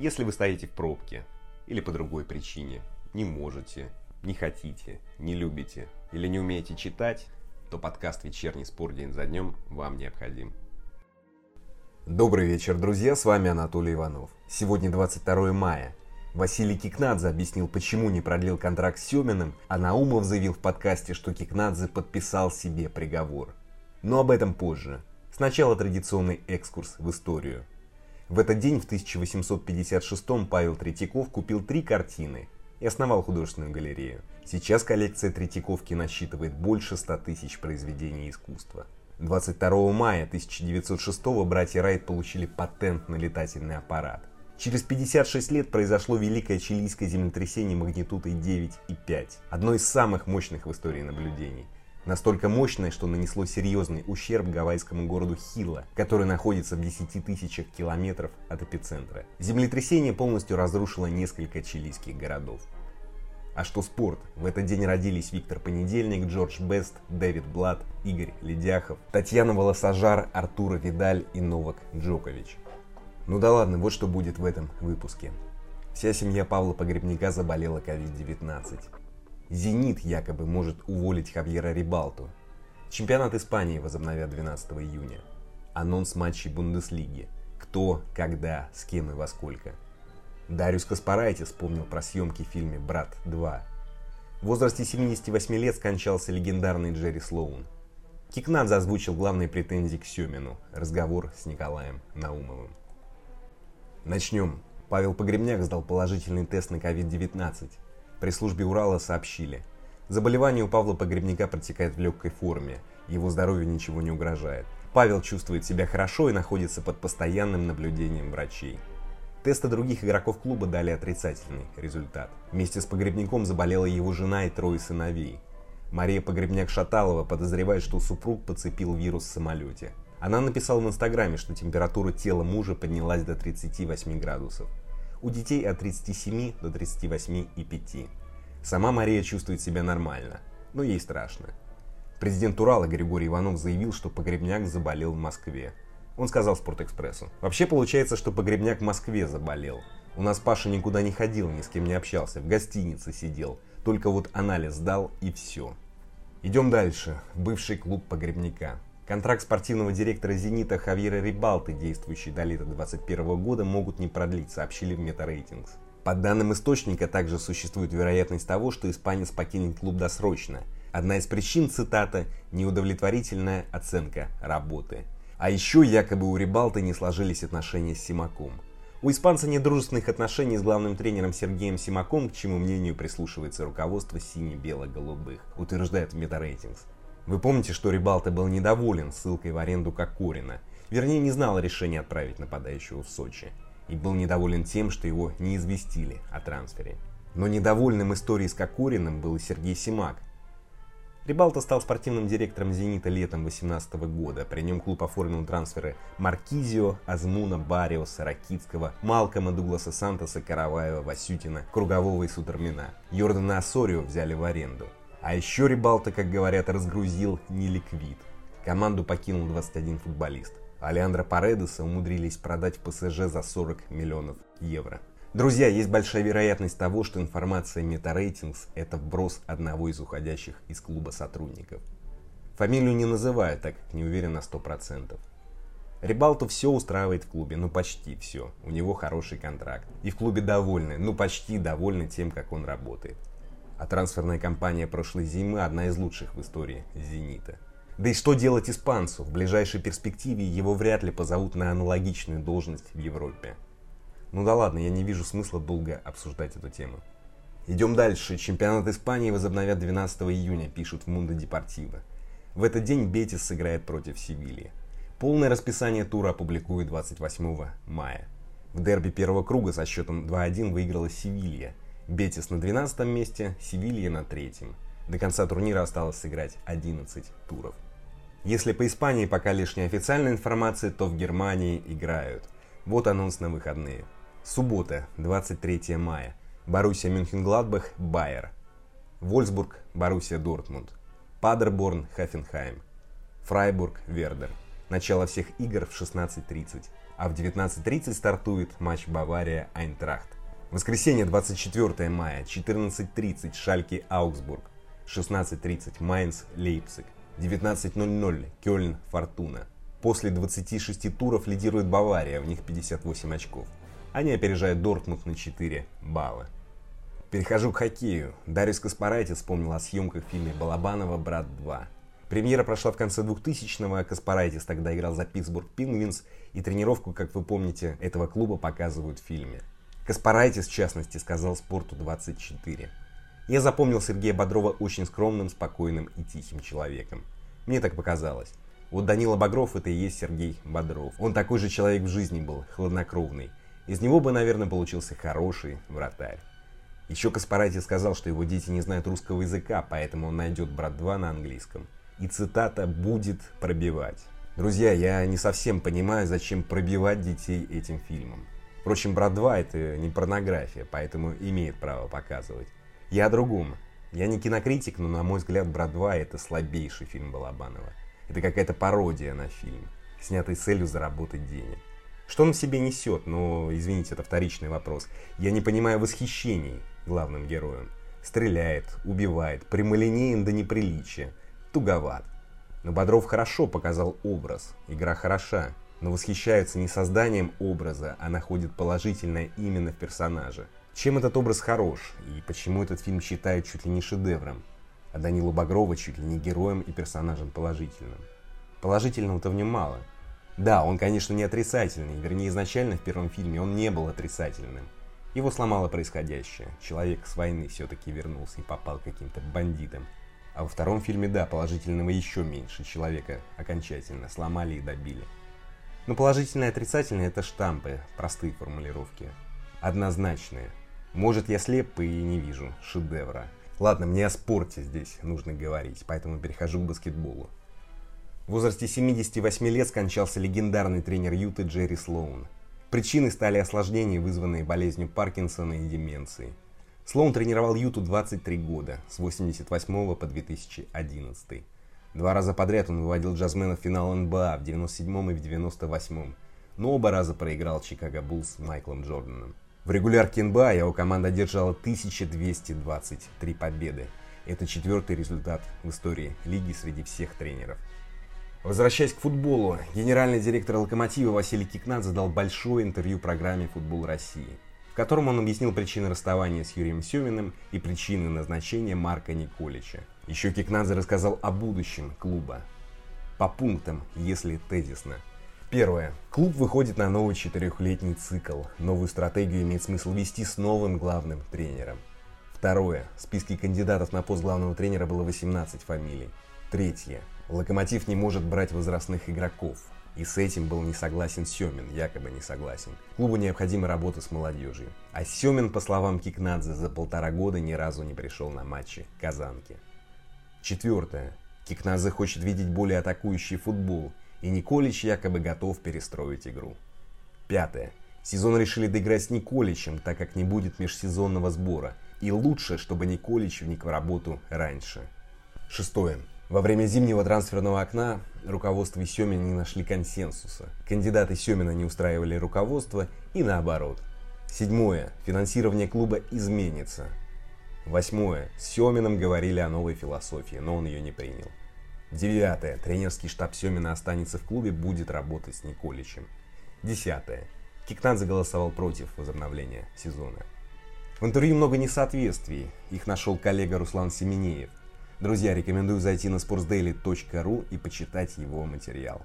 Если вы стоите в пробке или по другой причине, не можете, не хотите, не любите или не умеете читать, то подкаст «Вечерний спор день за днем» вам необходим. Добрый вечер, друзья, с вами Анатолий Иванов. Сегодня 22 мая. Василий Кикнадзе объяснил, почему не продлил контракт с Семиным, а Наумов заявил в подкасте, что Кикнадзе подписал себе приговор. Но об этом позже. Сначала традиционный экскурс в историю. В этот день, в 1856 Павел Третьяков купил три картины и основал художественную галерею. Сейчас коллекция Третьяковки насчитывает больше 100 тысяч произведений искусства. 22 мая 1906 братья Райт получили патент на летательный аппарат. Через 56 лет произошло великое чилийское землетрясение магнитудой 9,5, одно из самых мощных в истории наблюдений – Настолько мощное, что нанесло серьезный ущерб гавайскому городу Хилла, который находится в 10 тысячах километров от эпицентра. Землетрясение полностью разрушило несколько чилийских городов. А что спорт? В этот день родились Виктор Понедельник, Джордж Бест, Дэвид Блад, Игорь Ледяхов, Татьяна Волосожар, Артура Видаль и Новак Джокович. Ну да ладно, вот что будет в этом выпуске. Вся семья Павла Погребника заболела COVID-19. «Зенит» якобы может уволить Хавьера Рибалту. Чемпионат Испании возобновят 12 июня. Анонс матчей Бундеслиги. Кто, когда, с кем и во сколько. Дариус Каспарайте вспомнил про съемки в фильме «Брат 2». В возрасте 78 лет скончался легендарный Джерри Слоун. Кикнадзе озвучил главные претензии к Семину. Разговор с Николаем Наумовым. Начнем. Павел Погребняк сдал положительный тест на COVID-19. При службе Урала сообщили. Заболевание у Павла Погребника протекает в легкой форме, его здоровью ничего не угрожает. Павел чувствует себя хорошо и находится под постоянным наблюдением врачей. Тесты других игроков клуба дали отрицательный результат. Вместе с Погребником заболела его жена и трое сыновей. Мария Погребняк-Шаталова подозревает, что супруг подцепил вирус в самолете. Она написала в инстаграме, что температура тела мужа поднялась до 38 градусов у детей от 37 до 38 и 5. Сама Мария чувствует себя нормально, но ей страшно. Президент Урала Григорий Иванов заявил, что Погребняк заболел в Москве. Он сказал Спортэкспрессу. Вообще получается, что Погребняк в Москве заболел. У нас Паша никуда не ходил, ни с кем не общался, в гостинице сидел. Только вот анализ дал и все. Идем дальше. Бывший клуб Погребняка. Контракт спортивного директора «Зенита» Хавьера Рибалты, действующий до лета 2021 года, могут не продлить, сообщили в Метарейтингс. По данным источника, также существует вероятность того, что испанец покинет клуб досрочно. Одна из причин, цитата, «неудовлетворительная оценка работы». А еще якобы у Рибалты не сложились отношения с Симаком. У испанца нет дружественных отношений с главным тренером Сергеем Симаком, к чему мнению прислушивается руководство сине-бело-голубых, утверждает Метарейтингс. Вы помните, что Рибалта был недоволен ссылкой в аренду Кокорина, вернее не знал решения отправить нападающего в Сочи, и был недоволен тем, что его не известили о трансфере. Но недовольным историей с Кокориным был и Сергей Симак. Рибалта стал спортивным директором «Зенита» летом 2018 года. При нем клуб оформил трансферы Маркизио, Азмуна, Бариоса, Ракитского, Малкома, Дугласа Сантоса, Караваева, Васютина, Кругового и Сутермина. Йордана Асорио взяли в аренду. А еще Рибалта, как говорят, разгрузил не ликвид. Команду покинул 21 футболист. Алеандро Паредеса умудрились продать в ПСЖ за 40 миллионов евро. Друзья, есть большая вероятность того, что информация MetaRatings – это вброс одного из уходящих из клуба сотрудников. Фамилию не называю, так как не уверен на 100%. Рибалту все устраивает в клубе, ну почти все. У него хороший контракт. И в клубе довольны, ну почти довольны тем, как он работает а трансферная кампания прошлой зимы одна из лучших в истории «Зенита». Да и что делать испанцу? В ближайшей перспективе его вряд ли позовут на аналогичную должность в Европе. Ну да ладно, я не вижу смысла долго обсуждать эту тему. Идем дальше. Чемпионат Испании возобновят 12 июня, пишут в Мундо Депортиво. В этот день Бетис сыграет против Севильи. Полное расписание тура опубликуют 28 мая. В дерби первого круга со счетом 2-1 выиграла Севилья – Бетис на 12 месте, Севилья на третьем. До конца турнира осталось сыграть 11 туров. Если по Испании пока лишь неофициальная информация, то в Германии играют. Вот анонс на выходные. Суббота, 23 мая. Боруссия Мюнхен-Гладбах, Байер. Вольсбург, Боруссия Дортмунд. Падерборн, Хафенхайм. Фрайбург, Вердер. Начало всех игр в 16.30, а в 19.30 стартует матч Бавария-Айнтрахт. Воскресенье 24 мая, 14.30 Шальки-Аугсбург, 16.30 Майнц-Лейпциг, 19.00 Кёльн-Фортуна. После 26 туров лидирует Бавария, в них 58 очков. Они опережают Дортмунд на 4 балла. Перехожу к хоккею. Дарьюс Каспарайте вспомнил о съемках в фильме Балабанова «Брат 2». Премьера прошла в конце 2000-го, а Каспарайтис тогда играл за Питтсбург Пингвинс, и тренировку, как вы помните, этого клуба показывают в фильме. Каспарайтис, в частности, сказал «Спорту 24». Я запомнил Сергея Бодрова очень скромным, спокойным и тихим человеком. Мне так показалось. Вот Данила Багров это и есть Сергей Бодров. Он такой же человек в жизни был, хладнокровный. Из него бы, наверное, получился хороший вратарь. Еще Каспарати сказал, что его дети не знают русского языка, поэтому он найдет «Брат 2» на английском. И цитата «будет пробивать». Друзья, я не совсем понимаю, зачем пробивать детей этим фильмом. Впрочем, «Брат 2» это не порнография, поэтому имеет право показывать. Я о другом. Я не кинокритик, но на мой взгляд «Брат 2» это слабейший фильм Балабанова. Это какая-то пародия на фильм, снятый с целью заработать денег. Что он в себе несет? Ну, извините, это вторичный вопрос. Я не понимаю восхищений главным героем. Стреляет, убивает, прямолинеен до неприличия, туговат. Но Бодров хорошо показал образ, игра хороша, но восхищаются не созданием образа, а находят положительное именно в персонаже. Чем этот образ хорош и почему этот фильм считают чуть ли не шедевром, а Данилу Багрова чуть ли не героем и персонажем положительным? Положительного-то в нем мало – да, он, конечно, не отрицательный, вернее, изначально в первом фильме он не был отрицательным. Его сломало происходящее. Человек с войны все-таки вернулся и попал каким-то бандитам. А во втором фильме, да, положительного еще меньше. Человека окончательно сломали и добили. Но положительное и отрицательное это штампы, простые формулировки. Однозначные. Может, я слеп и не вижу шедевра. Ладно, мне о спорте здесь нужно говорить, поэтому перехожу к баскетболу. В возрасте 78 лет скончался легендарный тренер Юты Джерри Слоун. Причиной стали осложнения, вызванные болезнью Паркинсона и деменцией. Слоун тренировал Юту 23 года, с 88 по 2011. Два раза подряд он выводил джазмена в финал НБА в 97 и в 98, но оба раза проиграл Чикаго Буллс Майклом Джорданом. В регулярке НБА его команда одержала 1223 победы. Это четвертый результат в истории лиги среди всех тренеров. Возвращаясь к футболу, генеральный директор «Локомотива» Василий Кикнадзе дал большое интервью программе «Футбол России», котором он объяснил причины расставания с Юрием Семиным и причины назначения Марка Николича. Еще Кикнадзе рассказал о будущем клуба. По пунктам, если тезисно. Первое. Клуб выходит на новый четырехлетний цикл. Новую стратегию имеет смысл вести с новым главным тренером. Второе. В списке кандидатов на пост главного тренера было 18 фамилий. Третье. Локомотив не может брать возрастных игроков. И с этим был не согласен Семин, якобы не согласен. Клубу необходима работа с молодежью. А Семин, по словам Кикнадзе, за полтора года ни разу не пришел на матчи Казанки. Четвертое. Кикнадзе хочет видеть более атакующий футбол, и Николич якобы готов перестроить игру. Пятое. Сезон решили доиграть с Николичем, так как не будет межсезонного сбора, и лучше, чтобы Николич вник в работу раньше. Шестое. Во время зимнего трансферного окна руководство и Семина не нашли консенсуса. Кандидаты Семина не устраивали руководство и наоборот. Седьмое. Финансирование клуба изменится. Восьмое. С Семиным говорили о новой философии, но он ее не принял. Девятое. Тренерский штаб Семина останется в клубе, будет работать с Николичем. Десятое. Кикнадзе голосовал против возобновления сезона. В интервью много несоответствий. Их нашел коллега Руслан Семенеев. Друзья, рекомендую зайти на sportsdaily.ru и почитать его материал.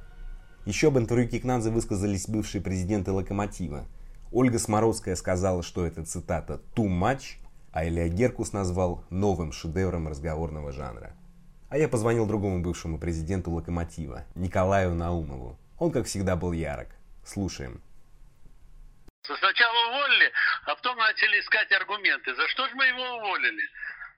Еще об интервью Кикнадзе высказались бывшие президенты «Локомотива». Ольга Смородская сказала, что это цитата «too much», а Илья Геркус назвал новым шедевром разговорного жанра. А я позвонил другому бывшему президенту «Локомотива», Николаю Наумову. Он, как всегда, был ярок. Слушаем. Сначала уволили, а потом начали искать аргументы. За что же мы его уволили?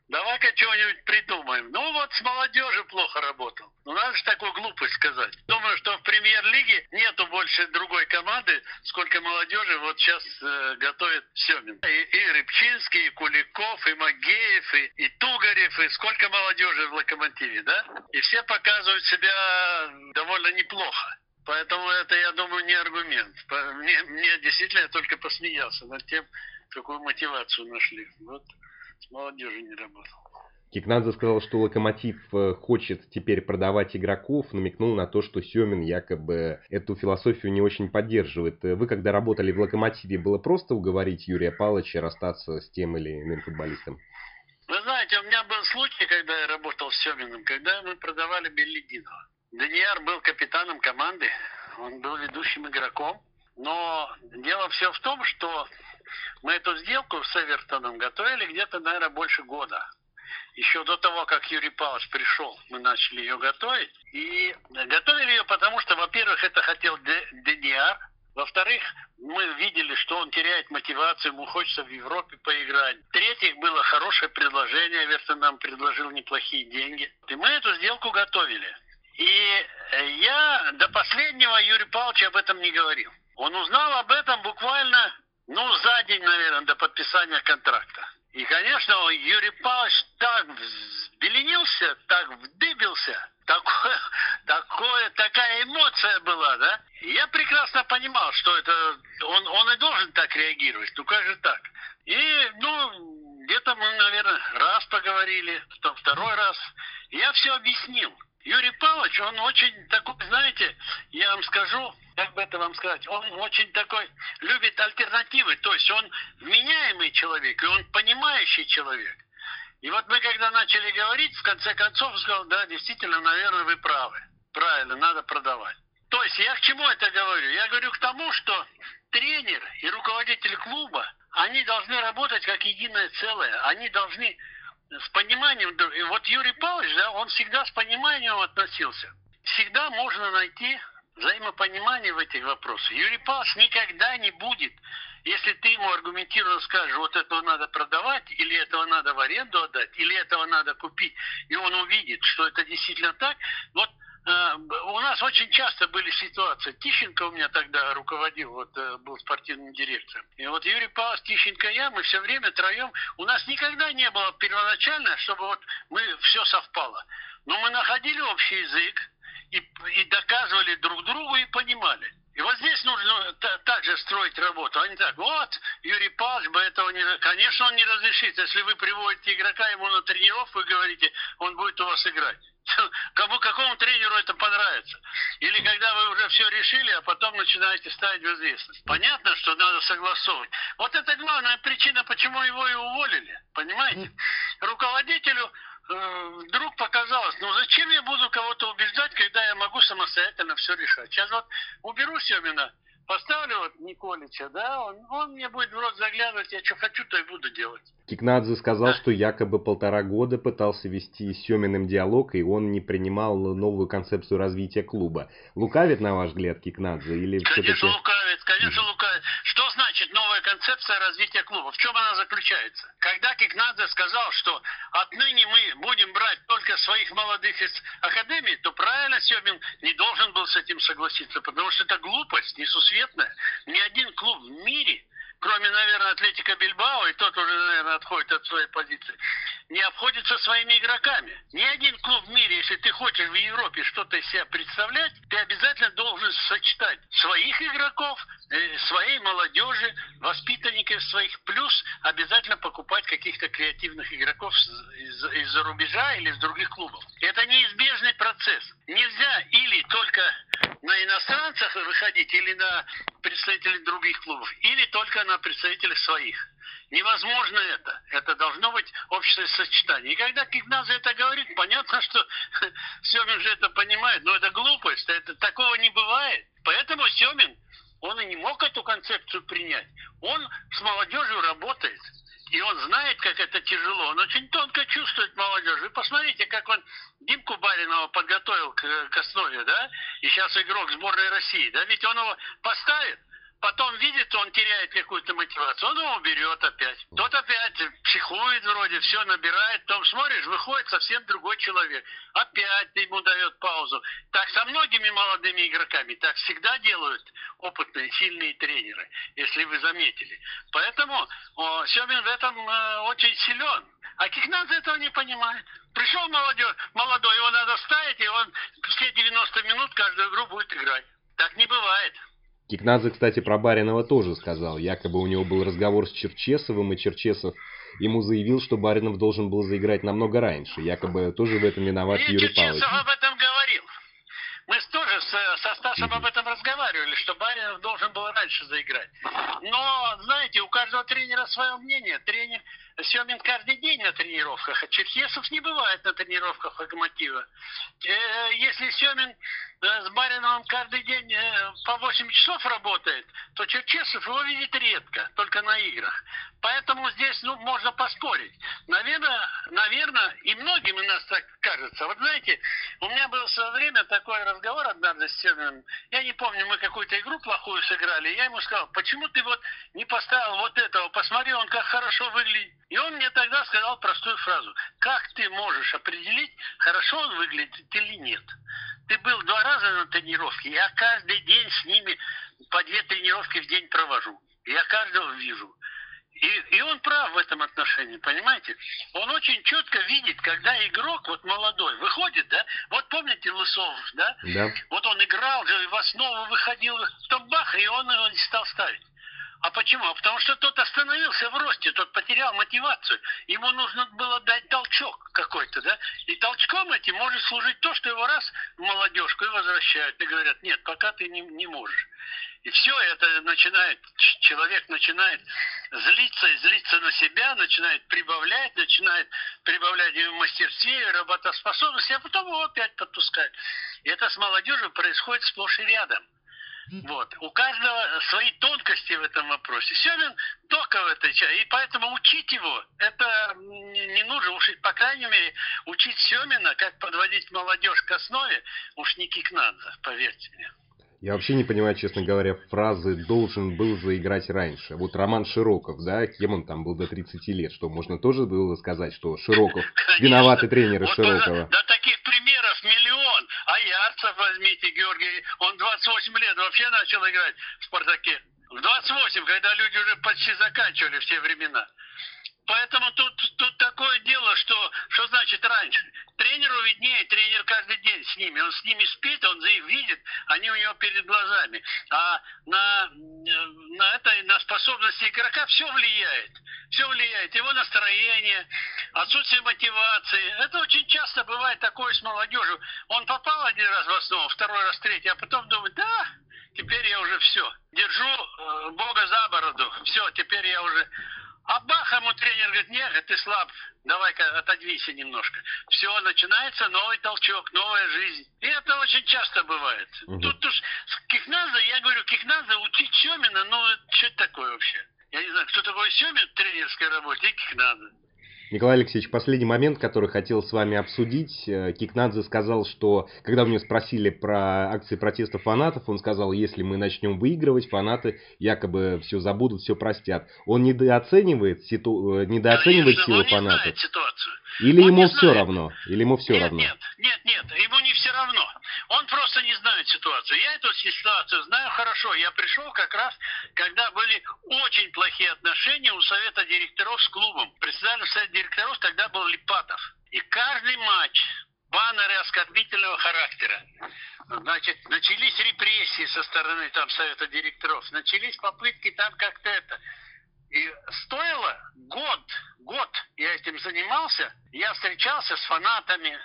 Давай-ка чего-нибудь придумаем. Ну вот с молодежью плохо работал. Ну надо же такую глупость сказать. Думаю, что в премьер-лиге нету больше другой команды, сколько молодежи вот сейчас э, готовит Семин. И, и Рыбчинский, и Куликов, и Магеев, и, и Тугарев, и сколько молодежи в Локомотиве, да? И все показывают себя довольно неплохо. Поэтому это, я думаю, не аргумент. Мне, мне действительно я только посмеялся над тем, какую мотивацию нашли. Вот с молодежью не работал. Кикнадзе сказал, что Локомотив э, хочет теперь продавать игроков, намекнул на то, что Семин якобы эту философию не очень поддерживает. Вы, когда работали в Локомотиве, было просто уговорить Юрия Павловича расстаться с тем или иным футболистом? Вы знаете, у меня был случай, когда я работал с Семиным, когда мы продавали Беллидинова. Данияр был капитаном команды, он был ведущим игроком. Но дело все в том, что мы эту сделку с Эвертоном готовили где-то, наверное, больше года. Еще до того, как Юрий Павлович пришел, мы начали ее готовить. И готовили ее потому, что, во-первых, это хотел Дениар, во-вторых, мы видели, что он теряет мотивацию, ему хочется в Европе поиграть. В-третьих, было хорошее предложение, Эвертон нам предложил неплохие деньги. И мы эту сделку готовили. И я до последнего Юрий Павлович об этом не говорил. Он узнал об этом буквально, ну, за день, наверное, до подписания контракта. И, конечно, Юрий Павлович так взбеленился, так вдыбился, такое, такое, такая эмоция была, да? И я прекрасно понимал, что это он, он и должен так реагировать. Ну как же так? И, ну, где-то мы, наверное, раз поговорили, потом второй раз. Я все объяснил. Юрий Павлович, он очень такой, знаете, я вам скажу, как бы это вам сказать, он очень такой, любит альтернативы, то есть он вменяемый человек, и он понимающий человек. И вот мы когда начали говорить, в конце концов, он сказал, да, действительно, наверное, вы правы. Правильно, надо продавать. То есть я к чему это говорю? Я говорю к тому, что тренер и руководитель клуба, они должны работать как единое целое. Они должны с пониманием, вот Юрий Павлович, да, он всегда с пониманием относился. Всегда можно найти взаимопонимание в этих вопросах. Юрий Павлович никогда не будет, если ты ему аргументированно скажешь, вот этого надо продавать, или этого надо в аренду отдать, или этого надо купить, и он увидит, что это действительно так, вот у нас очень часто были ситуации. Тищенко у меня тогда руководил, вот э, был спортивным директором. И вот Юрий Павлович, Тищенко, я, мы все время троем. У нас никогда не было первоначально, чтобы вот мы все совпало. Но мы находили общий язык, и, и доказывали друг другу и понимали. И вот здесь нужно также строить работу. А не так, вот, Юрий Павлович бы этого не... Конечно, он не разрешит. Если вы приводите игрока ему на тренировку и говорите, он будет у вас играть. Кому, какому тренеру это понравится? Или когда вы уже все решили, а потом начинаете ставить в известность. Понятно, что надо согласовывать. Вот это главная причина, почему его и уволили. Понимаете? Руководителю Э, вдруг показалось, ну зачем я буду кого-то убеждать, когда я могу самостоятельно все решать. Сейчас вот уберу Семина, поставлю вот Николича, да, он, он мне будет в рот заглядывать, я что хочу, то и буду делать. Кикнадзе сказал, что якобы полтора года пытался вести с Семиным диалог, и он не принимал новую концепцию развития клуба. Лукавит, на ваш взгляд, Кикнадзе? Или конечно, лукавит, конечно, лукавит. Что значит новая концепция развития клуба? В чем она заключается? Когда Кикнадзе сказал, что отныне мы будем брать только своих молодых из академии, то правильно Семин не должен был с этим согласиться, потому что это глупость несусветная. Ни один клуб в мире кроме, наверное, Атлетика Бильбао, и тот уже, наверное, отходит от своей позиции, не обходится своими игроками. Ни один клуб в мире, если ты хочешь в Европе что-то из себя представлять, ты обязательно должен сочетать своих игроков, э, своей молодежи, воспитанников своих, плюс обязательно покупать каких-то креативных игроков из-за из рубежа или из других клубов. Это неизбежный процесс. Нельзя или только на иностранцах выходить, или на представителей других клубов, или только на представителях своих. Невозможно это. Это должно быть общее сочетание. И когда Кигназа это говорит, понятно, что Семин же это понимает, но это глупость, это, такого не бывает. Поэтому Семин, он и не мог эту концепцию принять. Он с молодежью работает. И он знает, как это тяжело. Он очень тонко чувствует молодежь. Вы посмотрите, как он Димку Баринова подготовил к, к основе, да? И сейчас игрок сборной России, да? Ведь он его поставит, потом видит, он теряет какую-то мотивацию, он его берет опять. Тот опять психует вроде, все набирает, потом смотришь, выходит совсем другой человек. Опять ему дает паузу. Так со многими молодыми игроками, так всегда делают опытные, сильные тренеры, если вы заметили. Поэтому о, Семин в этом э, очень силен. А Кикнадзе этого не понимает. Пришел молодежь, молодой, его надо ставить, и он все 90 минут каждую игру будет играть. бывает. Кикнадзе, кстати, про Баринова тоже сказал. Якобы у него был разговор с Черчесовым, и Черчесов ему заявил, что Баринов должен был заиграть намного раньше. Якобы тоже в этом виноват и Юрий Павлович. Черчесов об этом говорил. Мы тоже с, со Стасом об этом разговаривали, что Баринов должен был раньше заиграть. Но, знаете, у каждого тренера свое мнение. Тренер Семин каждый день на тренировках, а Черкесов не бывает на тренировках Локомотива. Э, если Семин э, с Бариновым каждый день э, по 8 часов работает, то Черчесов его видит редко, только на играх. Поэтому здесь ну, можно поспорить. Наверное, наверное, и многим у нас так кажется. Вот знаете, у меня был в свое время такой разговор однажды с Семиным. Я не помню, мы какую-то игру плохую сыграли. Я ему сказал, почему ты вот не поставил вот этого? Посмотри, он как хорошо выглядит. И он мне тогда сказал простую фразу. Как ты можешь определить, хорошо он выглядит или нет? Ты был два раза на тренировке, я каждый день с ними по две тренировки в день провожу. Я каждого вижу. И, и он прав в этом отношении, понимаете? Он очень четко видит, когда игрок, вот молодой, выходит, да? Вот помните Лысов, да? Да. Вот он играл, в основу выходил, потом бах, и он его не стал ставить. А почему? А потому что тот остановился в росте, тот потерял мотивацию. Ему нужно было дать толчок какой-то, да? И толчком этим может служить то, что его раз в молодежку и возвращают. И говорят, нет, пока ты не, не можешь. И все это начинает, человек начинает злиться и злиться на себя, начинает прибавлять, начинает прибавлять и в мастерстве, работоспособности, а потом его опять подпускают. И это с молодежью происходит сплошь и рядом. Вот. У каждого свои тонкости в этом вопросе. Семин только в этой части. И поэтому учить его, это не нужно. Уж, по крайней мере, учить Семина, как подводить молодежь к основе, уж не Кикнадзе, поверьте мне. Я вообще не понимаю, честно говоря, фразы «должен был заиграть раньше». Вот Роман Широков, да, кем он там был до 30 лет, что можно тоже было сказать, что Широков виноватый тренер вот Широкова. Да возьмите, Георгий, он 28 лет вообще начал играть в «Спартаке». В 28, когда люди уже почти заканчивали все времена. Поэтому тут такое дело, что, что значит раньше. Тренеру виднее, тренер каждый день с ними. Он с ними спит, он их видит, они у него перед глазами. А на, на это, на способности игрока все влияет. Все влияет. Его настроение, отсутствие мотивации. Это очень часто бывает такое с молодежью. Он попал один раз в основу, второй раз, третий, а потом думает, да, теперь я уже все. Держу э, Бога за бороду. Все, теперь я уже а бах, ему тренер говорит, нет, ты слаб, давай-ка отодвинься немножко. Все, начинается новый толчок, новая жизнь. И это очень часто бывает. Угу. Тут уж Кикназа, я говорю, Кикназа учить Семина, ну, что это такое вообще? Я не знаю, кто такой Семин в тренерской работе и Кикназа. Николай Алексеевич, последний момент, который хотел с вами обсудить. Э, Кикнадзе сказал, что когда у него спросили про акции протеста фанатов, он сказал, если мы начнем выигрывать, фанаты якобы все забудут, все простят. Он недооценивает, ситу... Э, недооценивает Конечно, силу он не фанатов. Знает ситуацию. Или он ему все равно? Или ему все нет, равно? Нет, нет, нет, ему не все равно. Он просто не знает ситуацию. Я эту ситуацию знаю хорошо. Я пришел как раз, когда были очень плохие отношения у совета директоров с клубом. Председатель совета директоров тогда был Липатов. И каждый матч баннеры оскорбительного характера. Значит, начались репрессии со стороны там совета директоров, начались попытки там как-то это. И стоило год, год я этим занимался, я встречался с фанатами,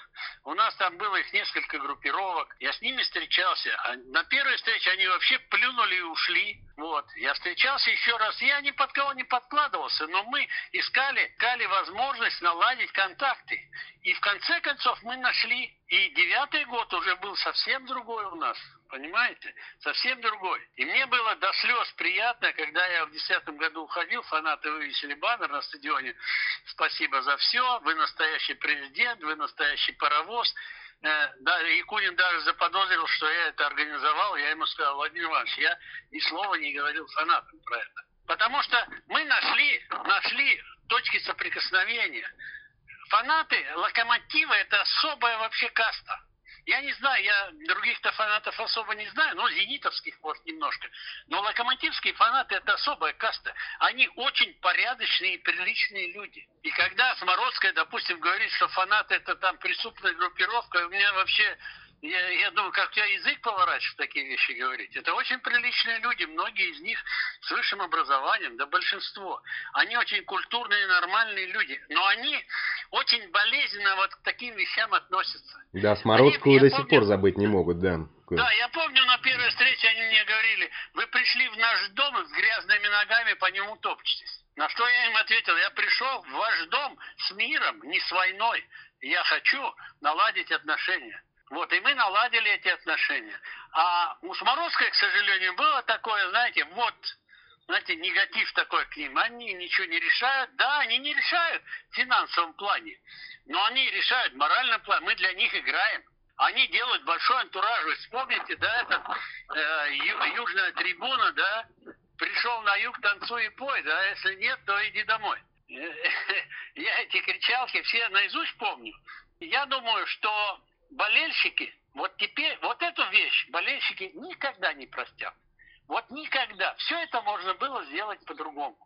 у нас там было их несколько группировок, я с ними встречался. А на первой встрече они вообще плюнули и ушли. Вот. Я встречался еще раз, я ни под кого не подкладывался, но мы искали, искали возможность наладить контакты. И в конце концов мы нашли, и девятый год уже был совсем другой у нас. Понимаете? Совсем другой. И мне было до слез приятно, когда я в десятом году уходил, фанаты вывесили баннер на стадионе. Спасибо за все. Вы настоящий президент, вы настоящий паровоз. Э, да, Якунин даже заподозрил, что я это организовал. Я ему сказал, Владимир Иванович, я ни слова не говорил фанатам про это. Потому что мы нашли, нашли точки соприкосновения. Фанаты локомотива это особая вообще каста. Я не знаю, я других-то фанатов особо не знаю, ну, зенитовских, может, немножко. Но локомотивские фанаты – это особая каста. Они очень порядочные и приличные люди. И когда Смородская, допустим, говорит, что фанаты – это там преступная группировка, у меня вообще Я, я думаю, как у тебя язык поворачивает такие вещи говорить. Это очень приличные люди, многие из них с высшим образованием, да большинство. Они очень культурные, нормальные люди, но они очень болезненно вот к таким вещам относятся. Да, Смородскую до сих пор забыть не могут, да. Да, я помню, на первой встрече они мне говорили, вы пришли в наш дом с грязными ногами по нему топчетесь. На что я им ответил, я пришел в ваш дом с миром, не с войной. Я хочу наладить отношения. Вот, и мы наладили эти отношения. А у Смородской, к сожалению, было такое, знаете, вот, знаете, негатив такой к ним. Они ничего не решают. Да, они не решают в финансовом плане, но они решают в моральном плане. Мы для них играем. Они делают большой антураж. Вы вспомните, да, это э, южная трибуна, да, пришел на юг, танцуй и пой, да, если нет, то иди домой. Я эти кричалки все наизусть помню. Я думаю, что болельщики, вот теперь, вот эту вещь болельщики никогда не простят. Вот никогда. Все это можно было сделать по-другому.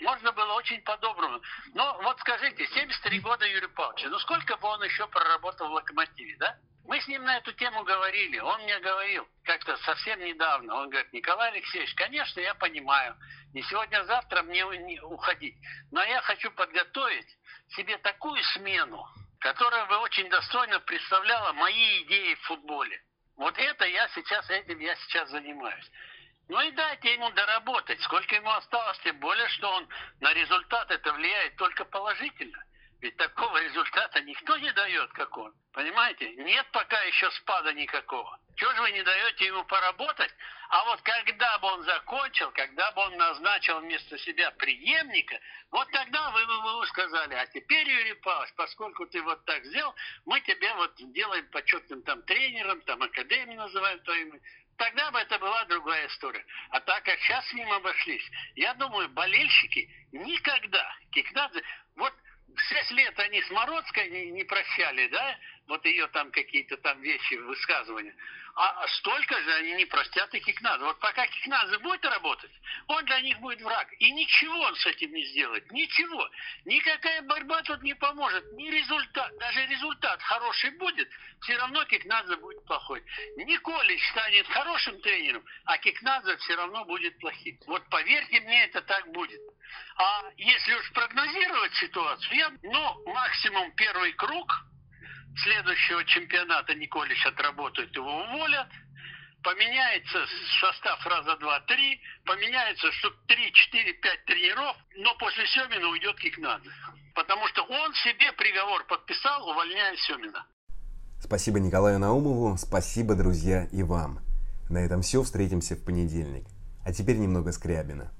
Можно было очень по-доброму. Но вот скажите, 73 года Юрий Павлович, ну сколько бы он еще проработал в «Локомотиве», да? Мы с ним на эту тему говорили. Он мне говорил как-то совсем недавно. Он говорит, Николай Алексеевич, конечно, я понимаю. Не сегодня-завтра а мне не уходить. Но я хочу подготовить себе такую смену, которая бы очень достойно представляла мои идеи в футболе. Вот это я сейчас, этим я сейчас занимаюсь. Ну и дайте ему доработать. Сколько ему осталось, тем более, что он на результат это влияет только положительно. Ведь такого результата никто не дает, как он. Понимаете? Нет пока еще спада никакого. Чего же вы не даете ему поработать? А вот когда бы он закончил, когда бы он назначил вместо себя преемника, вот тогда вы бы вы сказали, а теперь, Юрий Павлович, поскольку ты вот так сделал, мы тебе вот делаем почетным там тренером, там академию называем твоим. Тогда бы это была другая история. А так как сейчас с ним обошлись, я думаю, болельщики никогда, Кикнадзе, вот шесть лет они с Мородской не, не прощали, да, вот ее там какие-то там вещи, высказывания. А столько же они не простят и Кикнадзе. Вот пока Кикнадзе будет работать, он для них будет враг. И ничего он с этим не сделает. Ничего. Никакая борьба тут не поможет. Ни результат. Даже результат хороший будет, все равно Кикнадзе будет плохой. Николич станет хорошим тренером, а Кикнадзе все равно будет плохим. Вот поверьте мне, это так будет. А если уж прогнозировать ситуацию, я, ну, максимум первый круг – следующего чемпионата Николич отработает, его уволят. Поменяется состав раза два-три, поменяется штук три, четыре, пять тренеров, но после Семина уйдет Кикнадзе. Потому что он себе приговор подписал, увольняя Семина. Спасибо Николаю Наумову, спасибо, друзья, и вам. На этом все, встретимся в понедельник. А теперь немного Скрябина.